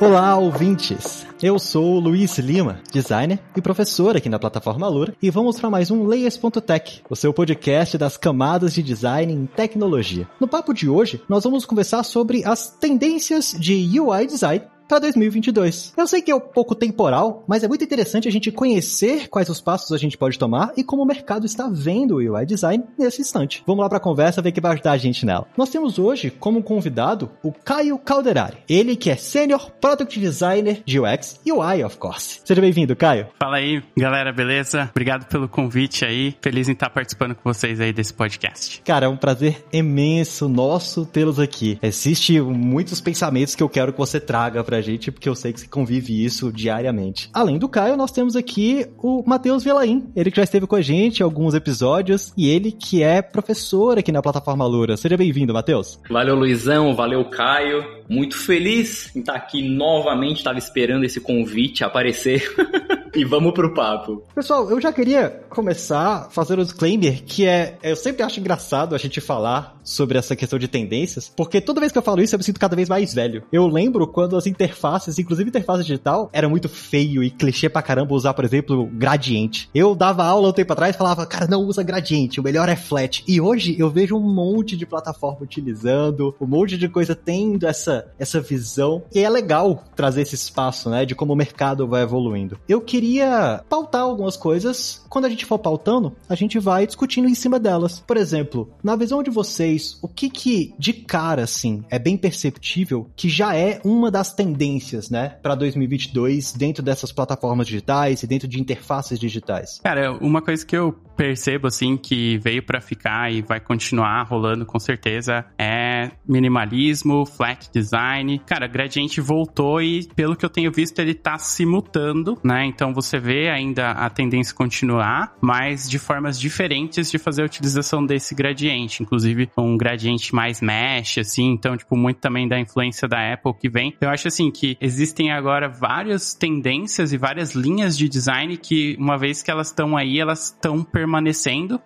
Olá, ouvintes! Eu sou Luiz Lima, designer e professor aqui na plataforma Lura, e vamos para mais um Layers.tech, o seu podcast das camadas de design em tecnologia. No papo de hoje, nós vamos conversar sobre as tendências de UI design para 2022. Eu sei que é um pouco temporal, mas é muito interessante a gente conhecer quais os passos a gente pode tomar e como o mercado está vendo o UI design nesse instante. Vamos lá para a conversa ver que vai ajudar a gente nela. Nós temos hoje como convidado o Caio Calderari. Ele que é Senior Product Designer de UX e UI, of course. Seja bem-vindo, Caio. Fala aí, galera, beleza? Obrigado pelo convite aí. Feliz em estar participando com vocês aí desse podcast. Cara, é um prazer imenso nosso tê-los aqui. Existem muitos pensamentos que eu quero que você traga pra gente, porque eu sei que você convive isso diariamente. Além do Caio, nós temos aqui o Matheus Velaim, ele que já esteve com a gente em alguns episódios, e ele que é professor aqui na plataforma Lura. Seja bem-vindo, Matheus. Valeu, Luizão, valeu, Caio. Muito feliz em estar aqui novamente, estava esperando esse convite aparecer. e vamos pro papo. Pessoal, eu já queria começar fazendo um disclaimer que é, eu sempre acho engraçado a gente falar sobre essa questão de tendências, porque toda vez que eu falo isso eu me sinto cada vez mais velho. Eu lembro quando as interfaces, inclusive interface digital, era muito feio e clichê pra caramba usar, por exemplo, gradiente. Eu dava aula um tempo atrás e falava, cara, não usa gradiente, o melhor é flat. E hoje eu vejo um monte de plataforma utilizando, um monte de coisa tendo essa, essa visão. E é legal trazer esse espaço, né, de como o mercado vai evoluindo. Eu queria pautar algumas coisas. Quando a gente for pautando, a gente vai discutindo em cima delas. Por exemplo, na visão de vocês, o que que de cara, assim, é bem perceptível que já é uma das tendências, né, para 2022 dentro dessas plataformas digitais e dentro de interfaces digitais? Cara, uma coisa que eu percebo, assim, que veio para ficar e vai continuar rolando com certeza é minimalismo, flat design. Cara, Gradiente voltou e, pelo que eu tenho visto, ele tá se mutando, né? Então você vê ainda a tendência continuar, mas de formas diferentes de fazer a utilização desse gradiente. Inclusive, um gradiente mais mesh, assim. Então, tipo, muito também da influência da Apple que vem. Eu acho, assim, que existem agora várias tendências e várias linhas de design que, uma vez que elas estão aí, elas estão permanecendo.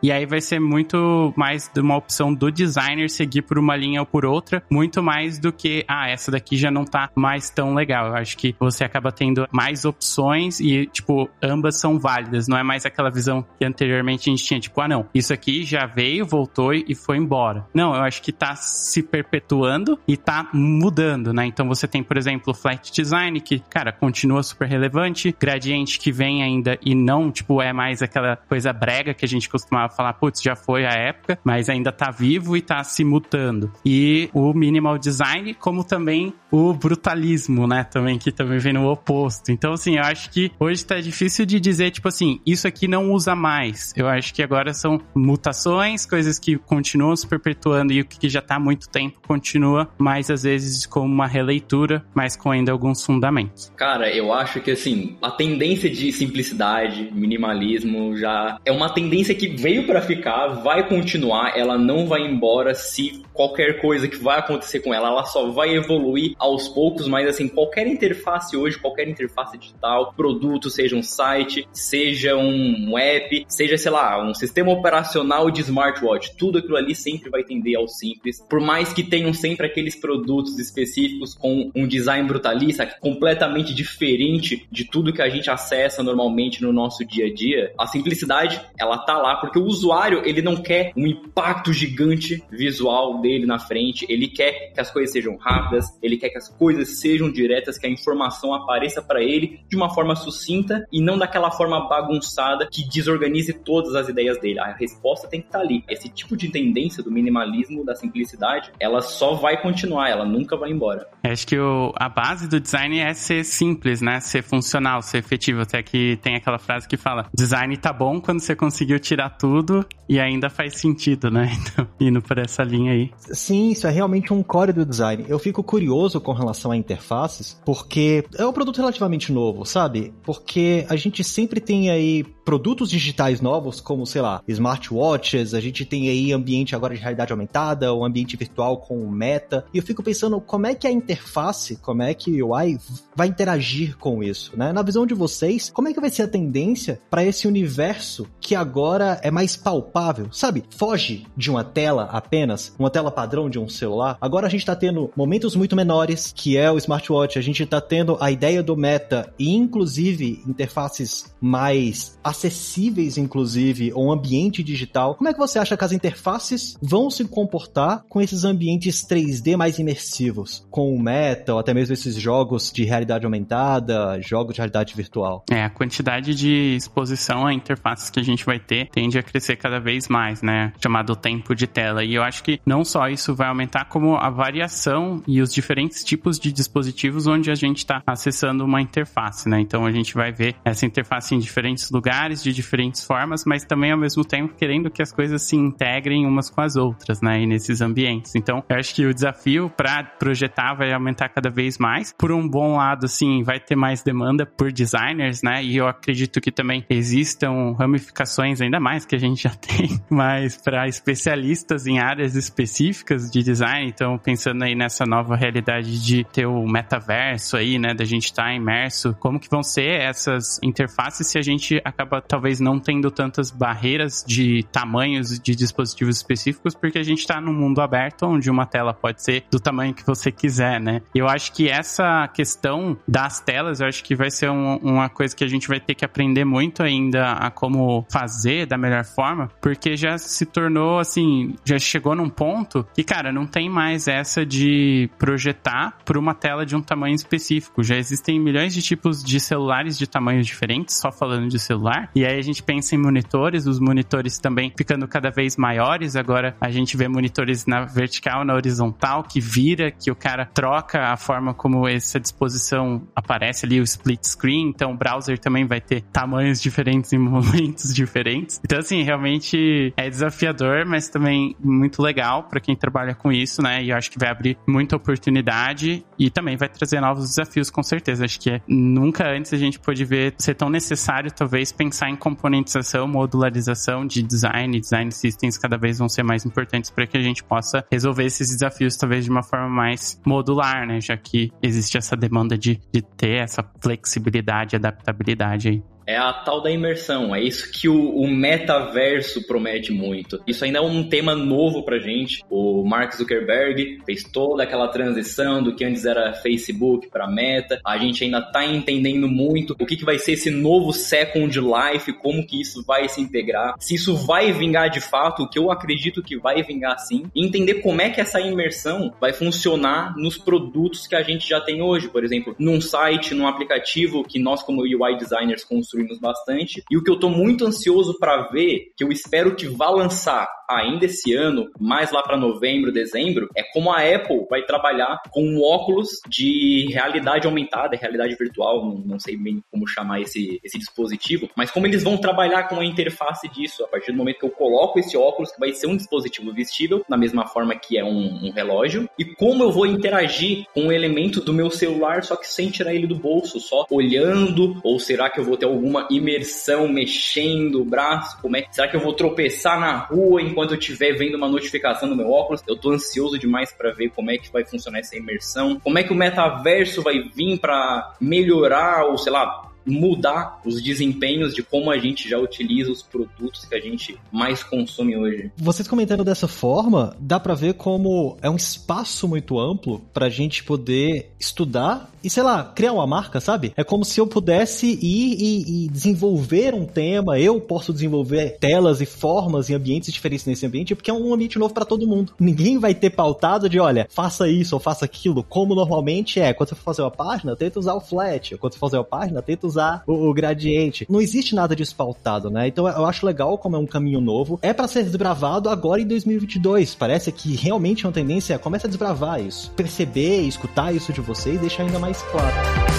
E aí vai ser muito mais de uma opção do designer seguir por uma linha ou por outra, muito mais do que, ah, essa daqui já não tá mais tão legal. Eu acho que você acaba tendo mais opções e, tipo, ambas são válidas. Não é mais aquela visão que anteriormente a gente tinha, tipo, ah, não, isso aqui já veio, voltou e foi embora. Não, eu acho que tá se perpetuando e tá mudando, né? Então você tem, por exemplo, flat design, que, cara, continua super relevante, gradiente que vem ainda e não, tipo, é mais aquela coisa brega que a gente costumava falar, putz, já foi a época, mas ainda tá vivo e tá se mutando. E o minimal design, como também o brutalismo, né? Também, que também vem no oposto. Então, assim, eu acho que hoje tá difícil de dizer, tipo assim, isso aqui não usa mais. Eu acho que agora são mutações, coisas que continuam se perpetuando e o que já tá há muito tempo continua, mas às vezes como uma releitura, mas com ainda alguns fundamentos. Cara, eu acho que, assim, a tendência de simplicidade, minimalismo, já é uma tendência que veio para ficar, vai continuar, ela não vai embora se qualquer coisa que vai acontecer com ela, ela só vai evoluir aos poucos, mas assim, qualquer interface hoje, qualquer interface digital, produto, seja um site, seja um app, seja, sei lá, um sistema operacional de smartwatch, tudo aquilo ali sempre vai tender ao simples. Por mais que tenham sempre aqueles produtos específicos com um design brutalista, completamente diferente de tudo que a gente acessa normalmente no nosso dia a dia, a simplicidade, ela tá lá porque o usuário, ele não quer um impacto gigante visual dele na frente, ele quer que as coisas sejam rápidas, ele quer que as coisas sejam diretas, que a informação apareça para ele de uma forma sucinta e não daquela forma bagunçada que desorganize todas as ideias dele. A resposta tem que estar tá ali. Esse tipo de tendência do minimalismo, da simplicidade, ela só vai continuar, ela nunca vai embora. Acho que o, a base do design é ser simples, né? Ser funcional, ser efetivo. Até que tem aquela frase que fala: design tá bom quando você conseguiu tirar tudo e ainda faz sentido, né? Então, indo por essa linha aí. Sim, isso é realmente um core do design. Eu fico curioso com relação a interfaces, porque é um produto relativamente novo, sabe? Porque a gente sempre tem aí produtos digitais novos, como, sei lá, smartwatches, a gente tem aí ambiente agora de realidade aumentada, o ambiente virtual com o Meta, e eu fico pensando como é que a interface, como é que o UI vai interagir com isso, né? Na visão de vocês, como é que vai ser a tendência para esse universo que agora é mais palpável, sabe? Foge de uma tela apenas, uma tela padrão de um celular. Agora a gente tá tendo momentos muito menores, que é o smartwatch, a gente tá tendo a ideia do Meta e inclusive interfaces mais acessíveis, inclusive, ou um ambiente digital. Como é que você acha que as interfaces vão se comportar com esses ambientes 3D mais imersivos? Com o Meta, ou até mesmo esses jogos de realidade aumentada, jogos de realidade virtual? É, a quantidade de exposição a interfaces que a gente vai ter tende a crescer cada vez mais, né? Chamado tempo de tela. E eu acho que não só isso vai aumentar, como a variação e os diferentes tipos de dispositivos onde a gente está acessando uma interface, né? Então a gente vai ver essa interface em diferentes lugares de diferentes formas, mas também ao mesmo tempo querendo que as coisas se integrem umas com as outras, né? E nesses ambientes. Então, eu acho que o desafio para projetar vai aumentar cada vez mais. Por um bom lado, assim, vai ter mais demanda por designers, né? E eu acredito que também existam ramificações ainda mais que a gente já tem, mas para especialistas em áreas específicas de design. Então, pensando aí nessa nova realidade de ter o metaverso aí, né? Da gente estar tá imerso, como que vão ser essas interfaces se a gente acaba talvez não tendo tantas barreiras de tamanhos de dispositivos específicos, porque a gente está num mundo aberto onde uma tela pode ser do tamanho que você quiser, né? Eu acho que essa questão das telas, eu acho que vai ser um, uma coisa que a gente vai ter que aprender muito ainda a como fazer da melhor forma, porque já se tornou assim, já chegou num ponto que, cara, não tem mais essa de projetar por uma tela de um tamanho específico. Já existem milhões de tipos de celulares de tamanhos diferentes, só falando de celular. E aí a gente pensa em monitores, os monitores também ficando cada vez maiores. Agora a gente vê monitores na vertical, na horizontal, que vira, que o cara troca a forma como essa disposição aparece ali, o split screen. Então o browser também vai ter tamanhos diferentes em momentos diferentes. Então, assim, realmente é desafiador, mas também muito legal para quem trabalha com isso, né? E eu acho que vai abrir muita oportunidade e também vai trazer novos desafios, com certeza. Acho que é, nunca antes a gente pôde ver ser tão necessário, talvez, pensar em componentização, modularização de design, design systems cada vez vão ser mais importantes para que a gente possa resolver esses desafios talvez de uma forma mais modular, né? Já que existe essa demanda de, de ter essa flexibilidade, adaptabilidade aí. É a tal da imersão, é isso que o, o, metaverso promete muito. Isso ainda é um tema novo pra gente. O Mark Zuckerberg fez toda aquela transição do que antes era Facebook para Meta. A gente ainda tá entendendo muito o que, que vai ser esse novo Second Life, como que isso vai se integrar, se isso vai vingar de fato, o que eu acredito que vai vingar sim, e entender como é que essa imersão vai funcionar nos produtos que a gente já tem hoje, por exemplo, num site, num aplicativo que nós como UI designers construímos construímos bastante. E o que eu tô muito ansioso para ver, que eu espero que vá lançar ainda esse ano, mais lá para novembro, dezembro, é como a Apple vai trabalhar com um óculos de realidade aumentada, realidade virtual, não, não sei bem como chamar esse, esse dispositivo, mas como eles vão trabalhar com a interface disso, a partir do momento que eu coloco esse óculos, que vai ser um dispositivo vestível, da mesma forma que é um, um relógio, e como eu vou interagir com o elemento do meu celular, só que sem tirar ele do bolso, só olhando, ou será que eu vou ter algum alguma imersão mexendo o braço? Como é? Será que eu vou tropeçar na rua enquanto eu estiver vendo uma notificação no meu óculos? Eu tô ansioso demais para ver como é que vai funcionar essa imersão. Como é que o metaverso vai vir para melhorar ou sei lá, mudar os desempenhos de como a gente já utiliza os produtos que a gente mais consome hoje. Vocês comentando dessa forma, dá para ver como é um espaço muito amplo pra gente poder estudar e, sei lá, criar uma marca, sabe? É como se eu pudesse ir e, e desenvolver um tema, eu posso desenvolver telas e formas e ambientes diferentes nesse ambiente, porque é um ambiente novo para todo mundo. Ninguém vai ter pautado de, olha, faça isso ou faça aquilo, como normalmente é. Quando você for fazer uma página, tenta usar o flat. Quando você for fazer uma página, tenta usar o, o gradiente. Não existe nada disso pautado, né? Então eu acho legal como é um caminho novo. É para ser desbravado agora em 2022. Parece que realmente é uma tendência, começa a desbravar isso. Perceber, escutar isso de vocês, deixa ainda mais claro.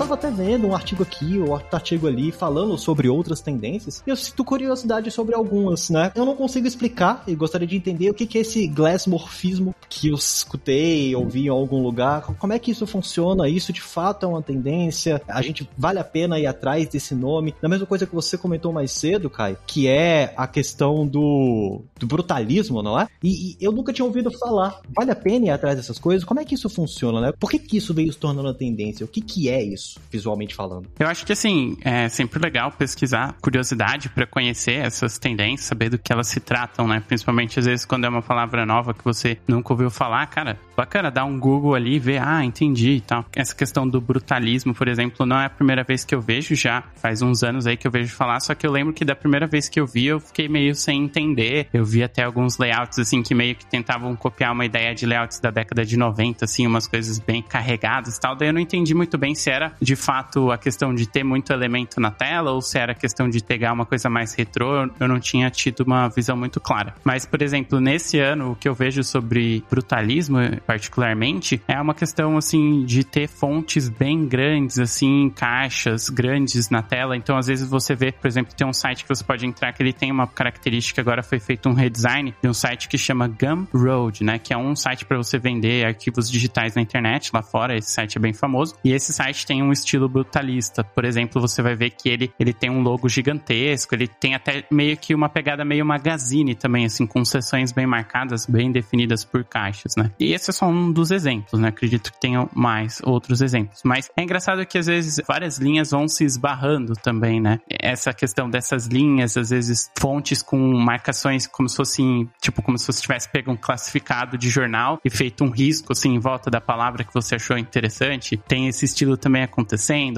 Tava até vendo um artigo aqui, ou outro artigo ali, falando sobre outras tendências, e eu sinto curiosidade sobre algumas, né? Eu não consigo explicar e gostaria de entender o que, que é esse glassmorfismo que eu escutei, ouvi em algum lugar. Como é que isso funciona? Isso de fato é uma tendência? A gente vale a pena ir atrás desse nome? Da mesma coisa que você comentou mais cedo, Kai, que é a questão do, do brutalismo, não é? E, e, eu nunca tinha ouvido falar. Vale a pena ir atrás dessas coisas? Como é que isso funciona, né? Por que, que isso veio se tornando uma tendência? O que, que é isso, visualmente falando? Eu acho que, assim, é sempre legal pesquisar, curiosidade para conhecer essas tendências, saber do que elas se tratam, né? Principalmente, às vezes, quando é uma palavra nova que você nunca ouviu falar, cara, bacana, dar um Google ali e ver, ah, entendi e tal. Essa questão do brutalismo, por exemplo, não é a primeira vez que eu vejo, já faz uns anos aí que eu vejo falar, só que eu lembro que da primeira vez que eu vi, eu fiquei meio sem entender. Eu vi até alguns layouts, assim, que meio que tentavam copiar uma ideia de layouts da década de 90, assim, umas coisas bem carregadas e tal. Daí eu não entendi muito bem se era, de fato, a questão de ter muito elemento na tela ou se era questão de pegar uma coisa mais retrô. Eu não tinha tido uma visão muito clara. Mas, por exemplo, nesse ano, o que eu vejo sobre brutalismo, particularmente, é uma questão, assim, de ter fontes bem grandes, assim, caixas grandes na tela. Então, às vezes você vê, por exemplo, tem um site que você pode entrar que ele tem uma característica, agora foi feito um redesign de um site que chama Gumroad, né? Que é um site para você vender arquivos digitais na internet lá fora. Esse site é bem famoso. E esse site tem um estilo brutalista. Por exemplo, você vai ver que ele, ele tem um logo gigantesco, ele tem até meio que uma pegada meio magazine também, assim, com seções bem marcadas, bem definidas por caixas, né? E esse é só um dos exemplos, né? Acredito que tenham mais outros exemplos. Mas é engraçado que às vezes várias linhas vão se esbarrando também, né? Essa questão dessas linhas, às vezes fontes com marcações como se fossem, tipo, como se você tivesse pego um classificado de jornal e feito um risco, assim, em volta da palavra que você achou interessante. Tem esse estilo também acontecendo.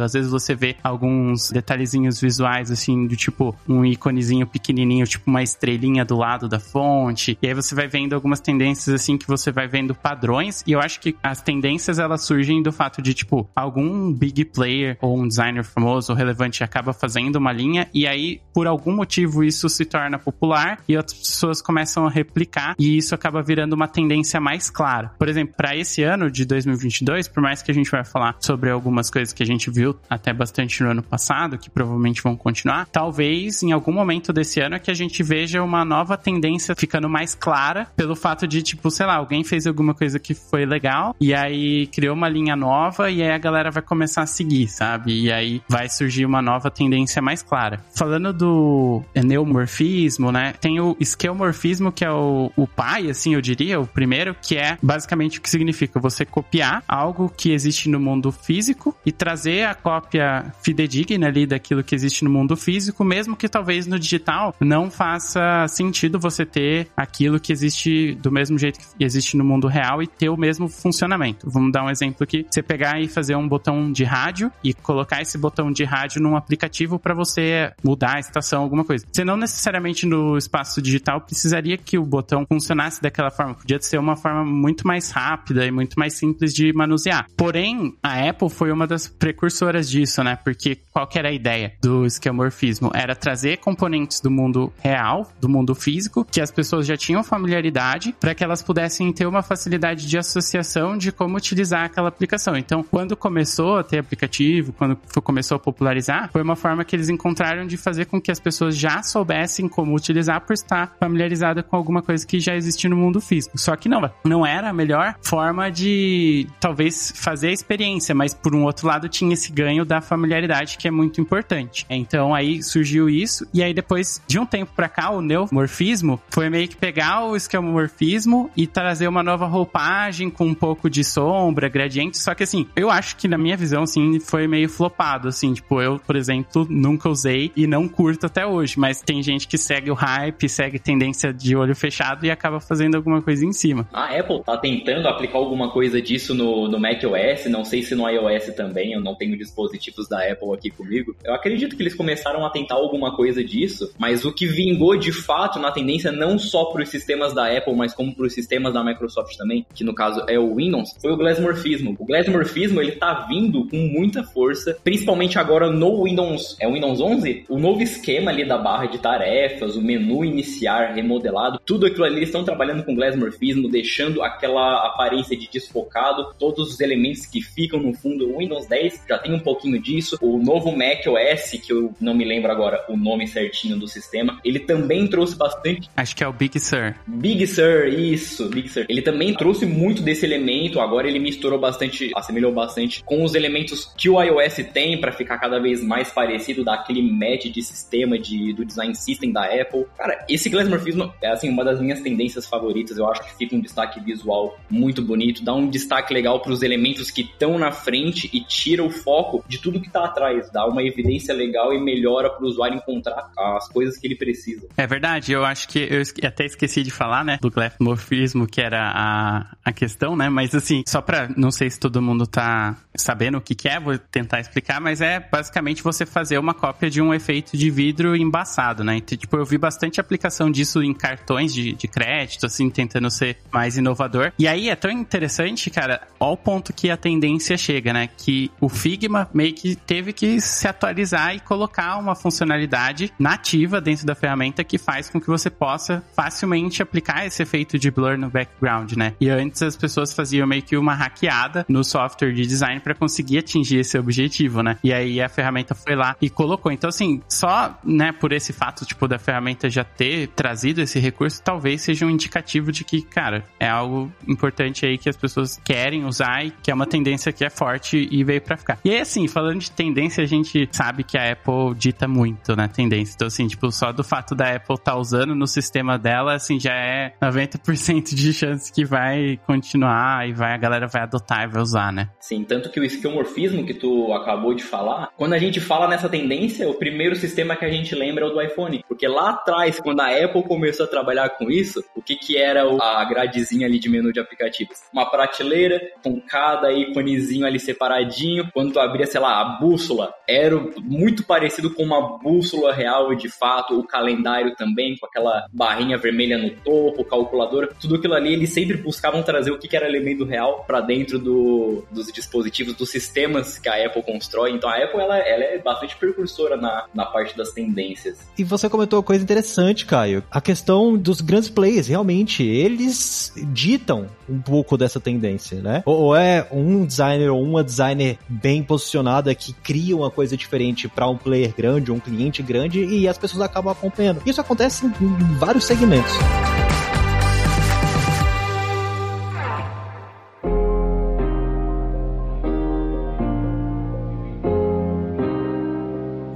Às vezes você vê alguns detalhezinhos visuais, assim, do tipo um íconezinho pequenininho, tipo uma estrelinha do lado da fonte. E aí você vai vendo algumas tendências, assim, que você vai vendo padrões. E eu acho que as tendências, elas surgem do fato de, tipo, algum big player ou um designer famoso ou relevante acaba fazendo uma linha e aí, por algum motivo, isso se torna popular e outras pessoas começam a replicar e isso acaba virando uma tendência mais clara. Por exemplo, para esse ano de 2022, por mais que a gente vai falar sobre algumas coisas que a gente viu até bastante no ano passado, que provavelmente vão continuar, talvez em algum momento desse ano é que a gente veja uma nova tendência ficando mais clara pelo fato de, tipo, sei lá, alguém fez alguma coisa que foi legal e aí criou uma linha nova e aí a galera vai começar a seguir, sabe? E aí vai surgir uma nova tendência mais clara. Falando do neomorfismo, né? Tem o esquemorfismo, que é o, o pai, assim, eu diria, o primeiro, que é basicamente o que significa você copiar algo que existe no mundo físico e trazer a cópia fidedigna ali daquilo que existe no mundo físico, mesmo que talvez no digital não faça sentido você ter aquilo que existe do mesmo jeito que existe no mundo real e ter o mesmo funcionamento. Vamos dar um exemplo aqui. Você pegar e fazer um botão de rádio e colocar esse botão de rádio num aplicativo para você mudar a estação, alguma coisa. Você não necessariamente no espaço digital precisaria que o botão funcionasse daquela forma. Podia ser uma forma muito mais rápida e muito mais simples de manusear. Porém, a Apple foi uma das precursoras disso, né? Porque qual que era a ideia do esquemorfismo? Era trazer componentes do mundo real, do mundo físico, que as pessoas já tinham familiaridade, para que elas pudessem ter uma facilidade de associação de como utilizar aquela aplicação. Então, quando começou a ter aplicativo, quando começou a popularizar, foi uma forma que eles encontraram de fazer com que as pessoas já soubessem como utilizar por estar familiarizada com alguma coisa que já existia no mundo físico. Só que não, não era a melhor forma de talvez fazer a experiência, mas por um outro lado tinha esse ganho da familiaridade que é muito importante. Então aí surgiu isso e aí depois de um tempo para cá o neomorfismo foi meio que pegar o esquemorfismo e trazer uma nova roupagem com um pouco de sombra, gradiente, só que assim, eu acho que na minha visão assim foi meio flopado assim, tipo, eu, por exemplo, nunca usei e não curto até hoje, mas tem gente que segue o hype, segue tendência de olho fechado e acaba fazendo alguma coisa em cima. A Apple tá tentando aplicar alguma coisa disso no, no macOS, não sei se no iOS também, eu não tenho dispositivos da Apple aqui comigo. Eu acredito que eles começaram a tentar alguma coisa disso, mas o que vingou de fato na tendência não só para os sistemas da Apple, mas como para os sistemas da Microsoft também, que no caso é o Windows, foi o glassmorfismo. O glassmorfismo ele tá vindo com muita força, principalmente agora no Windows, é o Windows 11, o novo esquema ali da barra de tarefas, o menu iniciar remodelado, tudo aquilo ali eles estão trabalhando com glassmorfismo, deixando aquela aparência de desfocado, todos os elementos que ficam no fundo. O Windows 10 10 já tem um pouquinho disso. O novo Mac OS, que eu não me lembro agora o nome certinho do sistema, ele também trouxe bastante. Acho que é o Big Sur. Big Sur, isso, Big Sur. Ele também trouxe muito desse elemento, agora ele misturou bastante, assemelhou bastante com os elementos que o iOS tem para ficar cada vez mais parecido daquele match de sistema de, do design system da Apple. Cara, esse glassmorphismo é assim uma das minhas tendências favoritas. Eu acho que fica um destaque visual muito bonito, dá um destaque legal para os elementos que estão na frente e tira o foco de tudo que está atrás, dá uma evidência legal e melhora para o usuário encontrar as coisas que ele precisa. É verdade, eu acho que eu até esqueci de falar, né, do glassmorphismo, que era a, a questão, né, mas assim, só para não sei se todo mundo tá sabendo o que, que é, vou tentar explicar, mas é basicamente você fazer uma cópia de um efeito de vidro embaçado, né? Então, tipo, eu vi bastante aplicação disso em cartões de, de crédito, assim, tentando ser mais inovador. E aí é tão interessante, cara, ao ponto que a tendência chega, né? Que o Figma meio que teve que se atualizar e colocar uma funcionalidade nativa dentro da ferramenta que faz com que você possa facilmente aplicar esse efeito de blur no background, né? E antes as pessoas faziam meio que uma hackeada no software de design para conseguir atingir esse objetivo, né? E aí a ferramenta foi lá e colocou. Então, assim, só, né, por esse fato, tipo, da ferramenta já ter trazido esse recurso, talvez seja um indicativo de que, cara, é algo importante aí que as pessoas querem usar e que é uma tendência que é forte e veio para ficar. E aí, assim, falando de tendência, a gente sabe que a Apple dita muito, né, tendência. Então, assim, tipo, só do fato da Apple estar tá usando no sistema dela, assim, já é 90% de chance que vai continuar e vai, a galera vai adotar e vai usar, né? Sim, tanto que o esquiomorfismo que tu acabou de falar, quando a gente fala nessa tendência, o primeiro sistema que a gente lembra é o do iPhone. Porque lá atrás, quando a Apple começou a trabalhar com isso, o que que era a gradezinha ali de menu de aplicativos? Uma prateleira com cada íconezinho ali separadinho. Quando tu abria, sei lá, a bússola, era muito parecido com uma bússola real de fato. O calendário também, com aquela barrinha vermelha no topo, calculadora. Tudo aquilo ali, eles sempre buscavam trazer o que, era elemento real para dentro do, dos dispositivos, dos sistemas que a Apple constrói. Então a Apple ela, ela é bastante precursora na, na parte das tendências. E você comentou uma coisa interessante, Caio. A questão dos grandes players, realmente, eles ditam um pouco dessa tendência, né? Ou é um designer ou uma designer bem posicionada que cria uma coisa diferente para um player grande, um cliente grande, e as pessoas acabam acompanhando. Isso acontece em vários segmentos.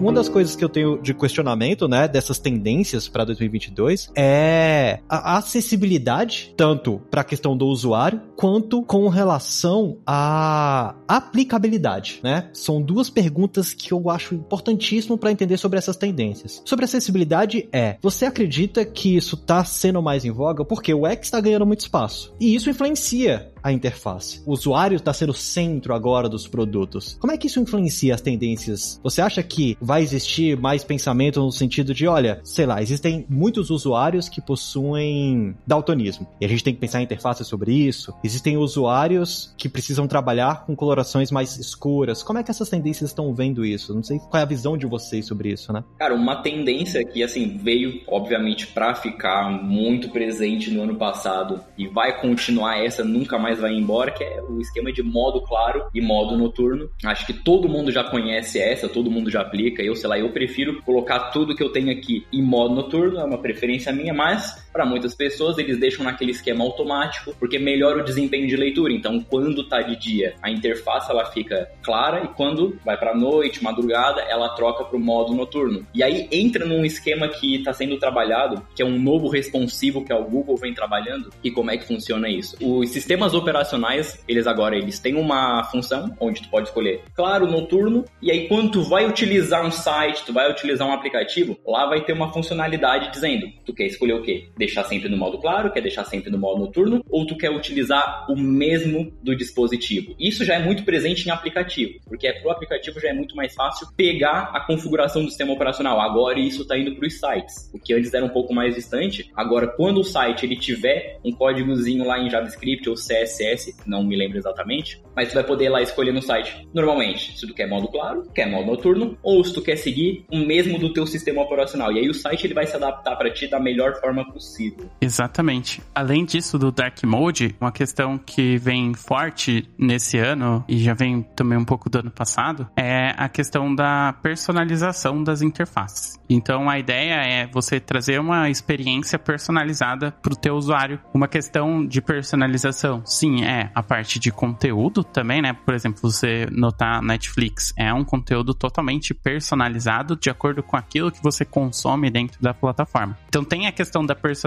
Uma das coisas que eu tenho de questionamento, né, dessas tendências para 2022 é a acessibilidade, tanto para a questão do usuário, quanto com relação à aplicabilidade, né? São duas perguntas que eu acho importantíssimo para entender sobre essas tendências. Sobre acessibilidade é, você acredita que isso está sendo mais em voga porque o X está ganhando muito espaço e isso influencia a interface. O usuário está sendo o centro agora dos produtos. Como é que isso influencia as tendências? Você acha que vai existir mais pensamento no sentido de, olha, sei lá, existem muitos usuários que possuem daltonismo e a gente tem que pensar em interface sobre isso. Existem usuários que precisam trabalhar com colorações mais escuras. Como é que essas tendências estão vendo isso? Não sei qual é a visão de vocês sobre isso, né? Cara, uma tendência que assim veio, obviamente, para ficar muito presente no ano passado e vai continuar essa nunca mais vai embora, que é o esquema de modo claro e modo noturno. Acho que todo mundo já conhece essa, todo mundo já aplica. Eu, sei lá, eu prefiro colocar tudo que eu tenho aqui em modo noturno, é uma preferência minha, mas para muitas pessoas eles deixam naquele esquema automático, porque melhora o desempenho de leitura. Então, quando tá de dia, a interface ela fica clara e quando vai para noite, madrugada, ela troca para o modo noturno. E aí entra num esquema que está sendo trabalhado, que é um novo responsivo que o Google vem trabalhando. E como é que funciona isso? Os sistemas operacionais, eles agora eles têm uma função onde tu pode escolher claro, noturno, e aí quando tu vai utilizar um site, tu vai utilizar um aplicativo, lá vai ter uma funcionalidade dizendo, tu quer escolher o quê? Deixar sempre no modo claro, quer deixar sempre no modo noturno, ou tu quer utilizar o mesmo do dispositivo. Isso já é muito presente em aplicativo, porque é pro aplicativo já é muito mais fácil pegar a configuração do sistema operacional. Agora isso está indo para os sites, o que antes era um pouco mais distante. Agora, quando o site ele tiver um códigozinho lá em JavaScript ou CSS não me lembro exatamente, mas tu vai poder lá escolher no site, normalmente, se tu quer modo claro, quer modo noturno, ou se tu quer seguir o mesmo do teu sistema operacional. E aí o site ele vai se adaptar para ti da melhor forma possível. Exatamente. Além disso do Dark Mode, uma questão que vem forte nesse ano e já vem também um pouco do ano passado é a questão da personalização das interfaces. Então a ideia é você trazer uma experiência personalizada para o teu usuário. Uma questão de personalização, sim, é a parte de conteúdo também, né? Por exemplo, você notar Netflix é um conteúdo totalmente personalizado de acordo com aquilo que você consome dentro da plataforma. Então tem a questão da personalização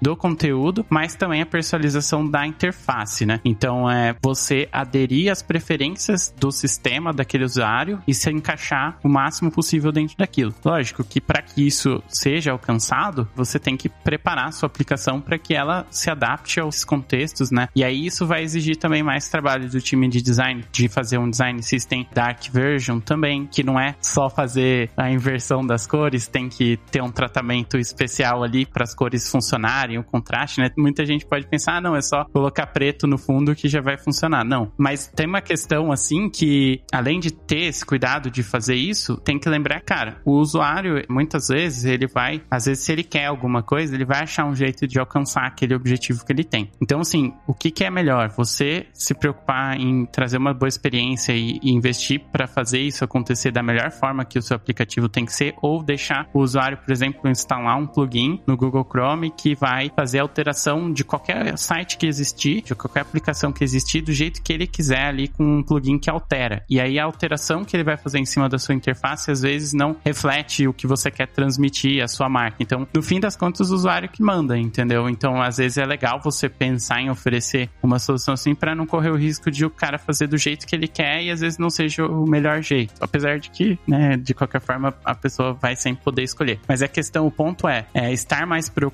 do conteúdo, mas também a personalização da interface, né? Então é você aderir às preferências do sistema daquele usuário e se encaixar o máximo possível dentro daquilo. Lógico que para que isso seja alcançado, você tem que preparar a sua aplicação para que ela se adapte aos contextos, né? E aí isso vai exigir também mais trabalho do time de design, de fazer um design system dark version também, que não é só fazer a inversão das cores, tem que ter um tratamento especial ali para as cores funcionarem, o contraste, né? Muita gente pode pensar, ah, não, é só colocar preto no fundo que já vai funcionar. Não, mas tem uma questão assim que além de ter esse cuidado de fazer isso, tem que lembrar, cara, o usuário muitas vezes ele vai, às vezes se ele quer alguma coisa, ele vai achar um jeito de alcançar aquele objetivo que ele tem. Então, assim, o que, que é melhor? Você se preocupar em trazer uma boa experiência e, e investir para fazer isso acontecer da melhor forma que o seu aplicativo tem que ser, ou deixar o usuário, por exemplo, instalar um plugin no Google Chrome que vai fazer alteração de qualquer site que existir, de qualquer aplicação que existir, do jeito que ele quiser ali com um plugin que altera. E aí a alteração que ele vai fazer em cima da sua interface às vezes não reflete o que você quer transmitir, a sua marca. Então, no fim das contas, o usuário que manda, entendeu? Então, às vezes é legal você pensar em oferecer uma solução assim para não correr o risco de o cara fazer do jeito que ele quer e às vezes não seja o melhor jeito. Apesar de que, né, de qualquer forma, a pessoa vai sempre poder escolher. Mas a questão, o ponto é, é estar mais preocupado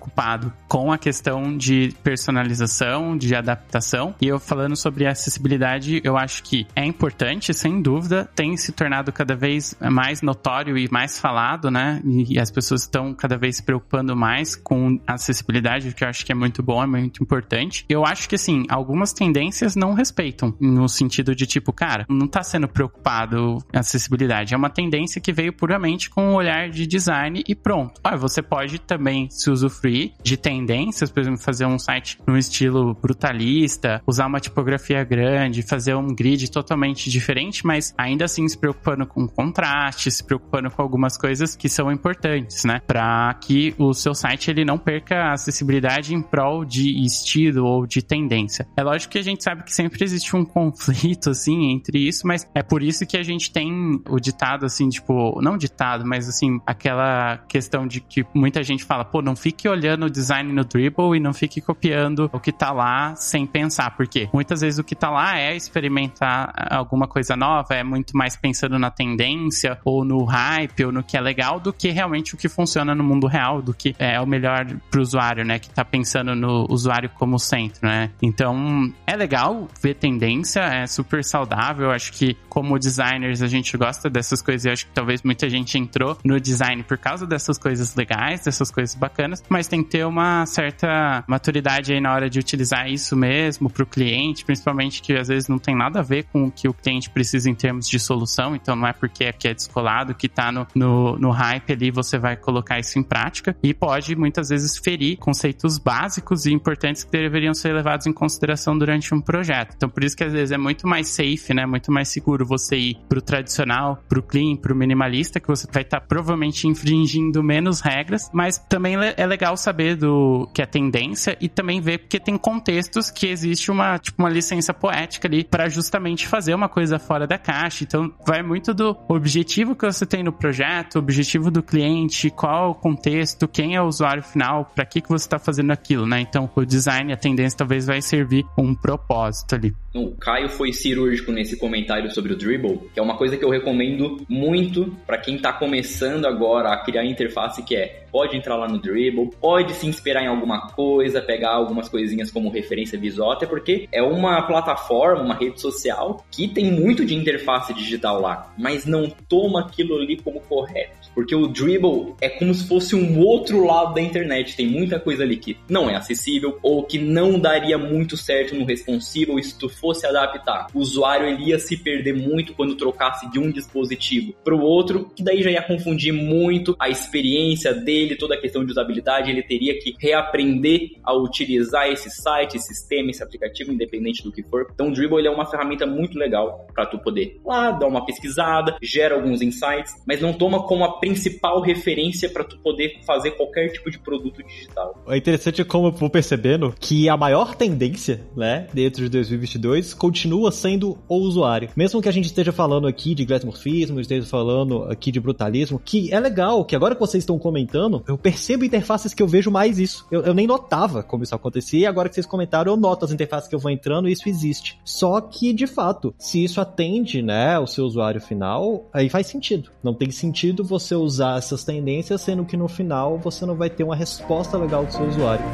com a questão de personalização, de adaptação. E eu falando sobre acessibilidade, eu acho que é importante, sem dúvida, tem se tornado cada vez mais notório e mais falado, né? E as pessoas estão cada vez se preocupando mais com acessibilidade, o que eu acho que é muito bom, é muito importante. Eu acho que, assim, algumas tendências não respeitam, no sentido de tipo, cara, não tá sendo preocupado a acessibilidade. É uma tendência que veio puramente com o um olhar de design e pronto. Ah, você pode também se usufruir de tendências, por exemplo, fazer um site no estilo brutalista, usar uma tipografia grande, fazer um grid totalmente diferente, mas ainda assim se preocupando com contraste, se preocupando com algumas coisas que são importantes, né? Para que o seu site ele não perca a acessibilidade em prol de estilo ou de tendência. É lógico que a gente sabe que sempre existe um conflito assim entre isso, mas é por isso que a gente tem o ditado assim, tipo, não ditado, mas assim, aquela questão de que muita gente fala, pô, não fique olhando o design no Dribble e não fique copiando o que tá lá sem pensar, porque muitas vezes o que tá lá é experimentar alguma coisa nova, é muito mais pensando na tendência ou no hype ou no que é legal do que realmente o que funciona no mundo real, do que é o melhor pro usuário, né, que tá pensando no usuário como centro, né? Então, é legal ver tendência, é super saudável, acho que como designers a gente gosta dessas coisas. E acho que talvez muita gente entrou no design por causa dessas coisas legais, dessas coisas bacanas, mas tem que ter uma certa maturidade aí na hora de utilizar isso mesmo pro cliente, principalmente que às vezes não tem nada a ver com o que o cliente precisa em termos de solução, então não é porque aqui é descolado que tá no, no, no hype ali você vai colocar isso em prática e pode muitas vezes ferir conceitos básicos e importantes que deveriam ser levados em consideração durante um projeto. Então por isso que às vezes é muito mais safe, né, muito mais seguro você ir pro tradicional, pro clean, pro minimalista, que você vai estar tá provavelmente infringindo menos regras, mas também é legal saber do que é tendência e também ver porque tem contextos que existe uma, tipo, uma licença poética ali para justamente fazer uma coisa fora da caixa. Então vai muito do objetivo que você tem no projeto, objetivo do cliente, qual o contexto, quem é o usuário final, para que que você está fazendo aquilo, né? Então o design, a tendência talvez vai servir um propósito ali. O Caio foi cirúrgico nesse comentário sobre o Dribble, que é uma coisa que eu recomendo muito para quem está começando agora a criar interface, que é pode entrar lá no Dribble, pode se inspirar em alguma coisa, pegar algumas coisinhas como referência visual, até porque é uma plataforma, uma rede social que tem muito de interface digital lá, mas não toma aquilo ali como correto. Porque o Dribble é como se fosse um outro lado da internet. Tem muita coisa ali que não é acessível ou que não daria muito certo no responsive se tu fosse adaptar. O usuário ele ia se perder muito quando trocasse de um dispositivo para o outro, que daí já ia confundir muito a experiência dele, toda a questão de usabilidade. Ele teria que reaprender a utilizar esse site, esse sistema, esse aplicativo, independente do que for. Então o Dribble ele é uma ferramenta muito legal para tu poder lá dar uma pesquisada, gera alguns insights, mas não toma como a principal referência para tu poder fazer qualquer tipo de produto digital. É interessante como eu vou percebendo que a maior tendência, né, dentro de 2022 continua sendo o usuário. Mesmo que a gente esteja falando aqui de glassmorfismo, esteja falando aqui de brutalismo, que é legal, que agora que vocês estão comentando, eu percebo interfaces que eu vejo mais isso. Eu, eu nem notava como isso acontecia, e agora que vocês comentaram, eu noto as interfaces que eu vou entrando e isso existe. Só que, de fato, se isso atende, né, o seu usuário final, aí faz sentido. Não tem sentido você usar essas tendências, sendo que no final você não vai ter uma resposta legal do seu usuário.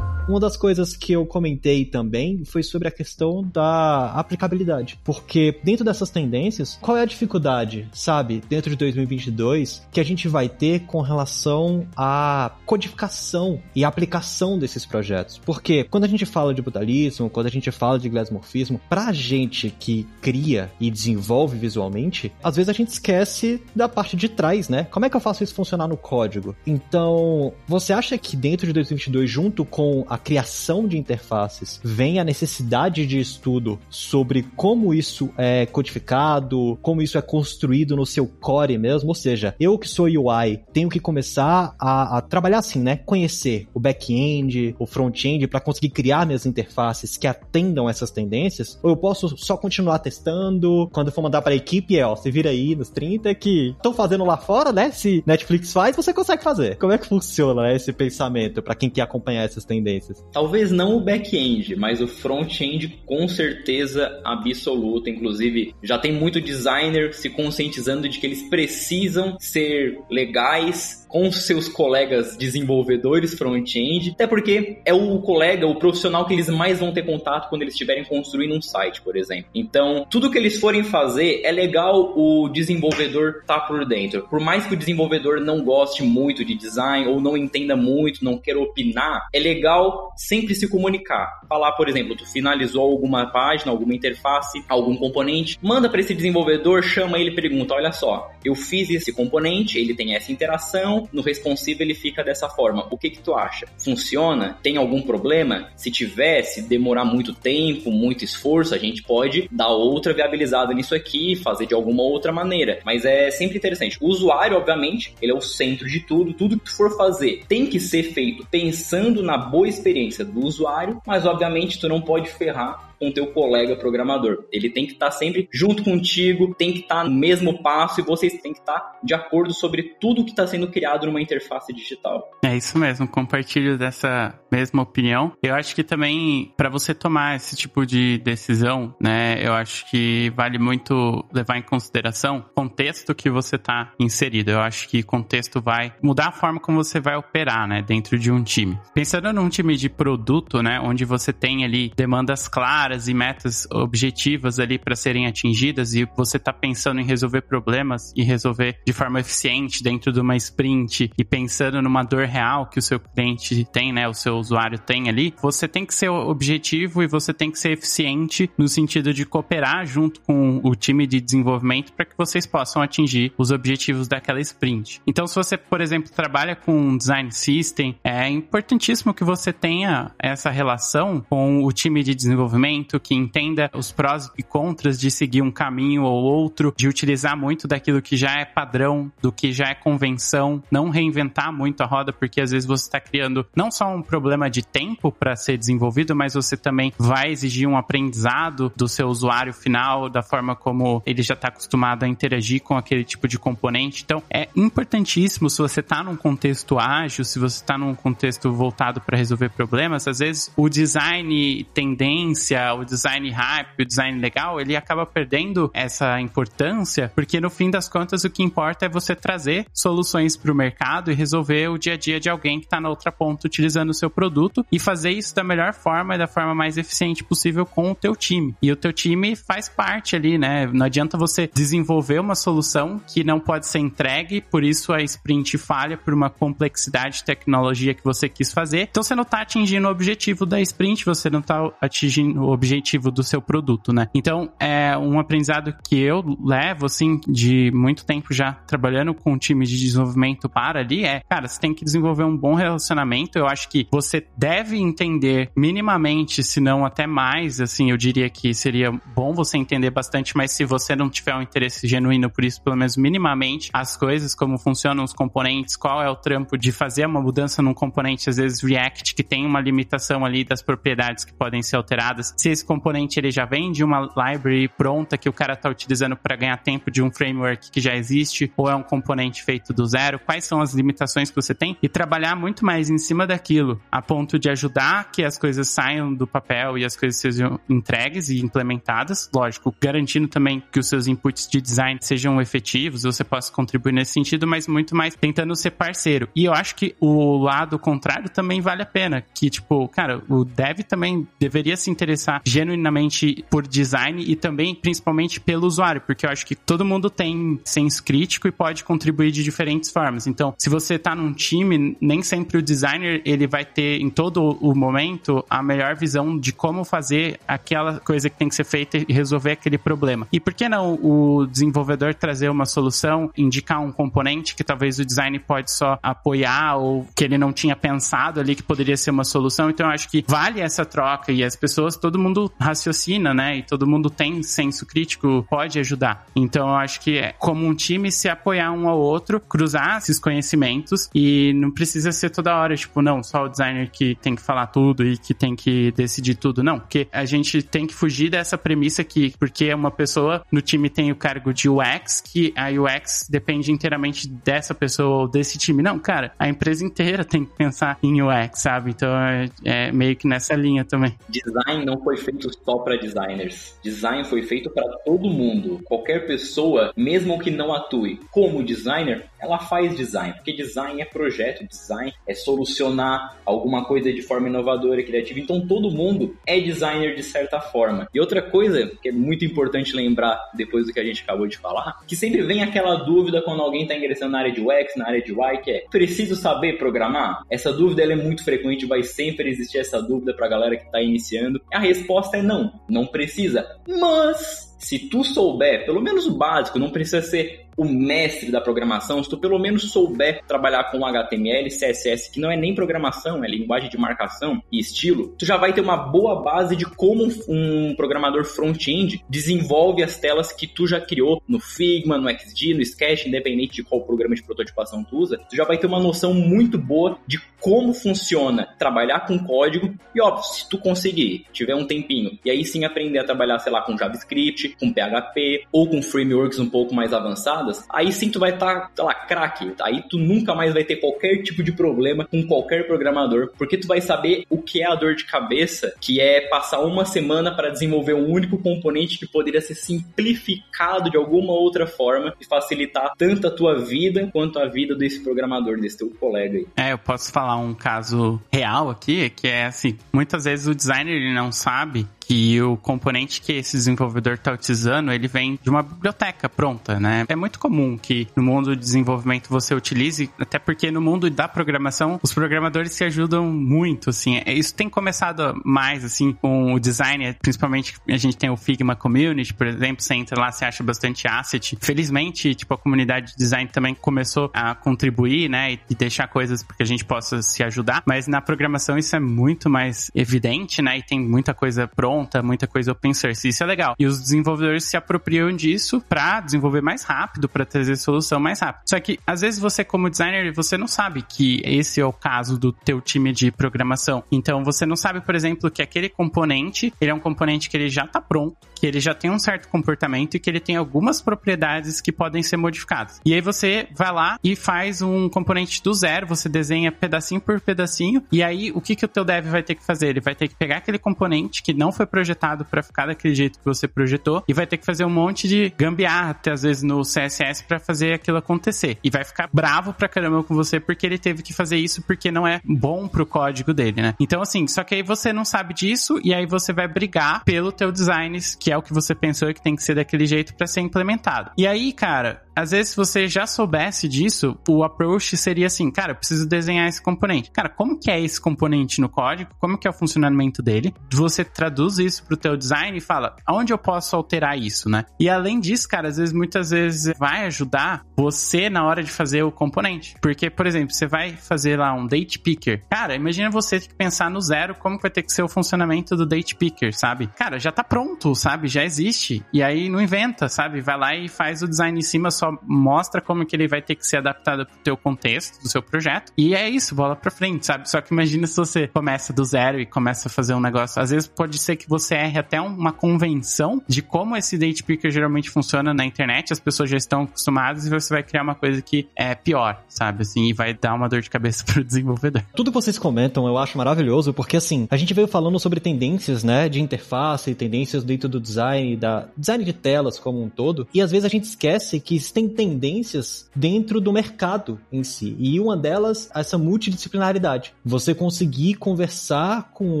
Uma das coisas que eu comentei também foi sobre a questão da aplicabilidade. Porque dentro dessas tendências, qual é a dificuldade, sabe, dentro de 2022 que a gente vai ter com relação à codificação e aplicação desses projetos? Porque quando a gente fala de brutalismo, quando a gente fala de glassmorfismo, pra gente que cria e desenvolve visualmente, às vezes a gente esquece da parte de trás, né? Como é que eu faço isso funcionar no código? Então, você acha que dentro de 2022, junto com a criação de interfaces vem a necessidade de estudo sobre como isso é codificado, como isso é construído no seu core mesmo. Ou seja, eu que sou UI tenho que começar a, a trabalhar assim, né? Conhecer o back-end, o front-end, para conseguir criar minhas interfaces que atendam essas tendências. Ou eu posso só continuar testando, quando for mandar para a equipe, é ó, você vira aí nos 30 que estão fazendo lá fora, né? Se Netflix faz, você consegue fazer. Como é que funciona né, esse pensamento para quem quer acompanhar essas tendências? Talvez não o back-end, mas o front-end com certeza absoluta. Inclusive, já tem muito designer se conscientizando de que eles precisam ser legais com seus colegas desenvolvedores front-end, até porque é o colega, o profissional que eles mais vão ter contato quando eles estiverem construindo um site, por exemplo. Então, tudo que eles forem fazer, é legal o desenvolvedor estar tá por dentro. Por mais que o desenvolvedor não goste muito de design ou não entenda muito, não queira opinar, é legal sempre se comunicar. Falar, por exemplo, tu finalizou alguma página, alguma interface, algum componente, manda para esse desenvolvedor, chama ele e pergunta: olha só, eu fiz esse componente, ele tem essa interação, no responsive ele fica dessa forma. O que que tu acha? Funciona? Tem algum problema? Se tiver, se demorar muito tempo, muito esforço, a gente pode dar outra viabilizada nisso aqui, fazer de alguma outra maneira. Mas é sempre interessante. O usuário, obviamente, ele é o centro de tudo. Tudo que tu for fazer tem que ser feito pensando na boa experiência do usuário, mas obviamente tu não pode ferrar com teu colega programador. Ele tem que estar tá sempre junto contigo, tem que estar tá no mesmo passo e vocês têm que estar tá de acordo sobre tudo que está sendo criado numa interface digital. É isso mesmo, compartilho dessa mesma opinião. Eu acho que também para você tomar esse tipo de decisão, né, eu acho que vale muito levar em consideração o contexto que você está inserido. Eu acho que contexto vai mudar a forma como você vai operar, né, dentro de um time. Pensando num time de produto, né, onde você tem ali demandas claras claras e metas objetivas ali para serem atingidas e você está pensando em resolver problemas e resolver de forma eficiente dentro de uma sprint e pensando numa dor real que o seu cliente tem, né, o seu usuário tem ali, você tem que ser objetivo e você tem que ser eficiente no sentido de cooperar junto com o time de desenvolvimento para que vocês possam atingir os objetivos daquela sprint. Então, se você, por exemplo, trabalha com um design system, é importantíssimo que você tenha essa relação com o time de desenvolvimento que entenda os prós e contras de seguir um caminho ou outro, de utilizar muito daquilo que já é padrão, do que já é convenção, não reinventar muito a roda, porque às vezes você está criando não só um problema de tempo para ser desenvolvido, mas você também vai exigir um aprendizado do seu usuário final, da forma como ele já está acostumado a interagir com aquele tipo de componente. Então, é importantíssimo se você está num contexto ágil, se você está num contexto voltado para resolver problemas, às vezes o design tendência, o design hype, o design legal, ele acaba perdendo essa importância, porque no fim das contas o que importa é você trazer soluções para o mercado e resolver o dia a dia de alguém que está na outra ponta utilizando o seu produto e fazer isso da melhor forma e da forma mais eficiente possível com o teu time. E o teu time faz parte ali, né? Não adianta você desenvolver uma solução que não pode ser entregue, por isso a sprint falha por uma complexidade de tecnologia que você quis fazer. Então você não está atingindo o objetivo da sprint, você não está atingindo o objetivo do seu produto, né? Então é um aprendizado que eu levo, assim, de muito tempo já trabalhando com times de desenvolvimento para ali, é, cara, você tem que desenvolver um bom relacionamento. Eu acho que você deve entender minimamente, se não até mais, assim, eu diria que seria bom você entender bastante, mas se você não tiver um interesse genuíno por isso, pelo menos minimamente, as coisas, como funcionam os componentes, qual é o trampo de fazer uma mudança num componente, às vezes React, que tem uma limitação ali das propriedades que podem ser alteradas. Se esse componente ele já vem de uma library pronta que o cara está utilizando para ganhar tempo de um framework que já existe, ou é um componente feito do zero, quais são as limitações que você tem? E trabalhar muito mais em cima daquilo, a ponto de ajudar que as coisas saiam do papel e as coisas sejam entregues e implementadas, lógico, garantindo também que os seus inputs de design sejam efetivos, você possa contribuir nesse sentido, mas muito mais tentando ser parceiro. E eu acho que o lado contrário também vale a pena, que tipo, cara, o dev também deveria se interessar genuinamente por design e também principalmente pelo usuário, porque eu acho que todo mundo tem senso crítico e pode contribuir de diferentes formas. Então, se você tá num time, nem sempre o designer ele vai ter em todo o momento a melhor visão de como fazer aquela coisa que tem que ser feita e resolver aquele problema. E por que não o desenvolvedor trazer uma solução, indicar um componente que talvez o design pode só apoiar ou que ele não tinha pensado ali que poderia ser uma solução? Então, eu acho que vale essa troca e as pessoas, todo mundo raciocina, né? E todo mundo tem senso crítico, pode ajudar. Então, eu acho que é como um time se apoiar um ao outro, cruzar esses conhecimentos e não precisa ser toda hora, tipo, não, só o designer que tem que falar tudo e que tem que decidir tudo. Não, porque a gente tem que fugir dessa premissa que, porque uma pessoa no time tem o cargo de UX, que a UX depende inteiramente dessa pessoa ou desse time. Não, cara, a empresa inteira tem que pensar em UX, sabe? Então é, é meio que nessa linha também. Design não foi feito só para designers. Design foi feito para todo mundo. Qualquer pessoa, mesmo que não atue como designer, ela faz design, porque design é projeto, design é solucionar alguma coisa de forma inovadora e criativa. Então todo mundo é designer de certa forma. E outra coisa que é muito importante lembrar depois do que a gente acabou de falar, que sempre vem aquela dúvida quando alguém está ingressando na área de UX, na área de UI, que é preciso saber programar? Essa dúvida é muito frequente, vai sempre existir essa dúvida para a galera que está iniciando. A resposta é não, não precisa. Mas se tu souber, pelo menos o básico, não precisa ser o mestre da programação, se tu pelo menos souber trabalhar com HTML, CSS, que não é nem programação, é linguagem de marcação e estilo, tu já vai ter uma boa base de como um programador front-end desenvolve as telas que tu já criou no Figma, no XD, no Sketch, independente de qual programa de prototipação tu usa, tu já vai ter uma noção muito boa de como funciona trabalhar com código e óbvio, se tu conseguir, tiver um tempinho, e aí sim aprender a trabalhar, sei lá, com JavaScript, com PHP ou com frameworks um pouco mais avançados, aí sim tu vai estar, tá, sei lá, craque. Aí tu nunca mais vai ter qualquer tipo de problema com qualquer programador, porque tu vai saber o que é a dor de cabeça, que é passar uma semana para desenvolver um único componente que poderia ser simplificado de alguma outra forma e facilitar tanto a tua vida quanto a vida desse programador, desse teu colega aí. É, eu posso falar um caso real aqui, que é assim, muitas vezes o designer ele não sabe que o componente que esse desenvolvedor está utilizando, ele vem de uma biblioteca pronta, né? É muito comum que no mundo de desenvolvimento você utilize, até porque no mundo da programação, os programadores se ajudam muito, assim. É, isso tem começado mais, assim, com o design, principalmente a gente tem o Figma Community, por exemplo, você entra lá, você acha bastante asset. Felizmente, tipo, a comunidade de design também começou a contribuir, né, e deixar coisas para que a gente possa se ajudar, mas na programação isso é muito mais evidente, né, e tem muita coisa pronta muita coisa open source. Isso é legal. E os desenvolvedores se apropriam disso para desenvolver mais rápido, para trazer solução mais rápido. Só que às vezes você como designer, você não sabe que esse é o caso do teu time de programação. Então você não sabe, por exemplo, que aquele componente, ele é um componente que ele já está pronto, que ele já tem um certo comportamento e que ele tem algumas propriedades que podem ser modificadas. E aí você vai lá e faz um componente do zero, você desenha pedacinho por pedacinho, e aí o que, que o teu dev vai ter que fazer? Ele vai ter que pegar aquele componente que não foi projetado para ficar daquele jeito que você projetou e vai ter que fazer um monte de gambiarra, até às vezes no CSS para fazer aquilo acontecer. E vai ficar bravo pra caramba com você porque ele teve que fazer isso porque não é bom pro código dele, né? Então assim, só que aí você não sabe disso e aí você vai brigar pelo teu design, que é o que você pensou que tem que ser daquele jeito para ser implementado. E aí, cara, às vezes, se você já soubesse disso, o approach seria assim, cara, eu preciso desenhar esse componente. Cara, como que é esse componente no código? Como que é o funcionamento dele? Você traduz isso pro teu design e fala, aonde eu posso alterar isso, né? E além disso, cara, às vezes, muitas vezes vai ajudar você na hora de fazer o componente. Porque, por exemplo, você vai fazer lá um date picker. Cara, imagina você ter que pensar no zero como que vai ter que ser o funcionamento do date picker, sabe? Cara, já tá pronto, sabe? Já existe. E aí não inventa, sabe? Vai lá e faz o design em cima só mostra como que ele vai ter que ser adaptado pro teu contexto, do seu projeto. E é isso, bola pra frente, sabe? Só que imagina se você começa do zero e começa a fazer um negócio. Às vezes pode ser que você erre até uma convenção de como esse date picker geralmente funciona na internet. As pessoas já estão acostumadas e você vai criar uma coisa que é pior, sabe? Assim, e vai dar uma dor de cabeça pro desenvolvedor. Tudo que vocês comentam eu acho maravilhoso, porque assim, a gente veio falando sobre tendências, né, de interface, tendências dentro do design, da design de telas como um todo, e às vezes a gente esquece que existem tendências dentro do mercado em si. E uma delas, essa multidisciplinaridade. Você conseguir conversar com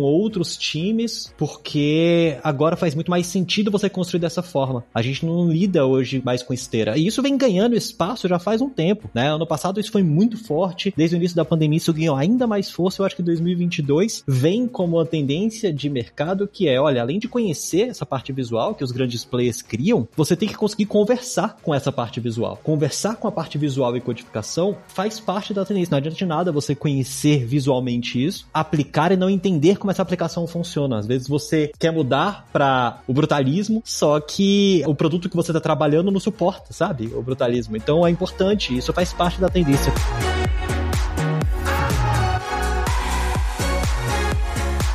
outros times, porque agora faz muito mais sentido você construir dessa forma. A gente não lida hoje mais com esteira. E isso vem ganhando espaço já faz um tempo, né? Ano passado isso foi muito forte, desde o início da pandemia isso ganhou ainda mais força. Eu acho que 2022 vem como uma tendência de mercado que é, olha, além de conhecer essa parte visual que os grandes players criam, você tem que conseguir conversar com essa parte visual. Conversar com a parte visual e codificação faz parte da tendência. Não adianta de nada você conhecer visualmente isso, aplicar e não entender como essa aplicação funciona. Às vezes você quer mudar para o brutalismo, só que o produto que você está trabalhando não suporta, sabe? O brutalismo. Então é importante, isso faz parte da tendência.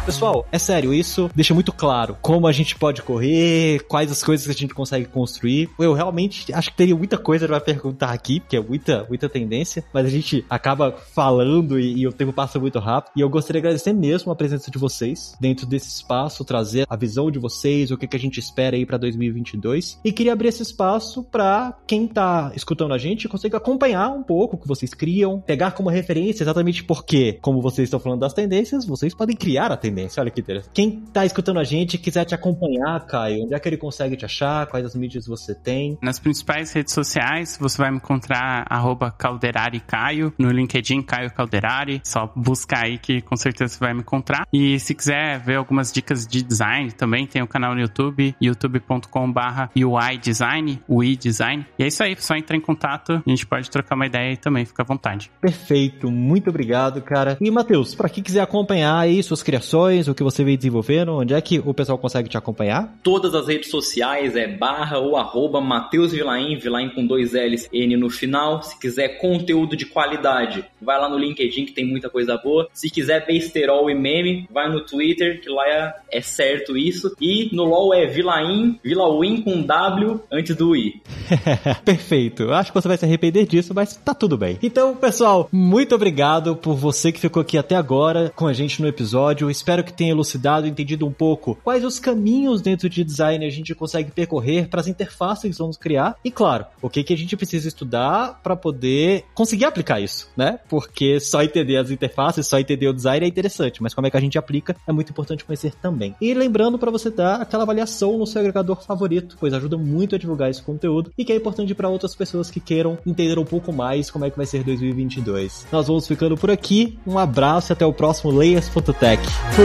Pessoal, é sério, isso deixa muito claro como a gente pode correr, quais as coisas que a gente consegue construir. Eu realmente acho que teria muita coisa pra perguntar aqui, porque é muita, muita tendência, mas a gente acaba falando e, e o tempo passa muito rápido. E eu gostaria de agradecer mesmo a presença de vocês dentro desse espaço, trazer a visão de vocês, o que, que a gente espera aí pra 2022. E queria abrir esse espaço pra quem tá escutando a gente conseguir acompanhar um pouco o que vocês criam, pegar como referência exatamente porque, como vocês estão falando das tendências, vocês podem criar a tendência tendência. Olha que interessante. Quem tá escutando a gente quiser te acompanhar, Caio, onde é que ele consegue te achar? Quais as mídias você tem? Nas principais redes sociais, você vai me encontrar arroba Calderari Caio, no LinkedIn Caio Calderari. Só buscar aí que com certeza você vai me encontrar. E se quiser ver algumas dicas de design, também tem o canal no YouTube, youtube.com barra UI Design, UI Design. E é isso aí, só entrar em contato, a gente pode trocar uma ideia aí também, fica à vontade. Perfeito, muito obrigado, cara. E Matheus, para quem quiser acompanhar aí suas criações, o que você vem desenvolvendo, onde é que o pessoal consegue te acompanhar? Todas as redes sociais é barra ou arroba Matheus Vilaim, Vilaim com dois L's, N no final. Se quiser conteúdo de qualidade, vai lá no LinkedIn que tem muita coisa boa. Se quiser besterol e meme, vai no Twitter, que lá é, é certo isso. E no LoL é Vilaim, Vilawin com W antes do I. Perfeito. Acho que você vai se arrepender disso, mas tá tudo bem. Então, pessoal, muito obrigado por você que ficou aqui até agora com a gente no episódio. Espero que tenha elucidado, entendido um pouco quais os caminhos dentro de design a gente consegue percorrer para as interfaces que vamos criar e, claro, o que, que a gente precisa estudar para poder conseguir aplicar isso, né? Porque só entender as interfaces, só entender o design é interessante, mas como é que a gente aplica é muito importante conhecer também. E lembrando para você dar aquela avaliação no seu agregador favorito, pois ajuda muito a divulgar esse conteúdo e que é importante para outras pessoas que queiram entender um pouco mais como é que vai ser 2022. Nós vamos ficando por aqui. Um abraço e até o próximo Layers.tech. Fui!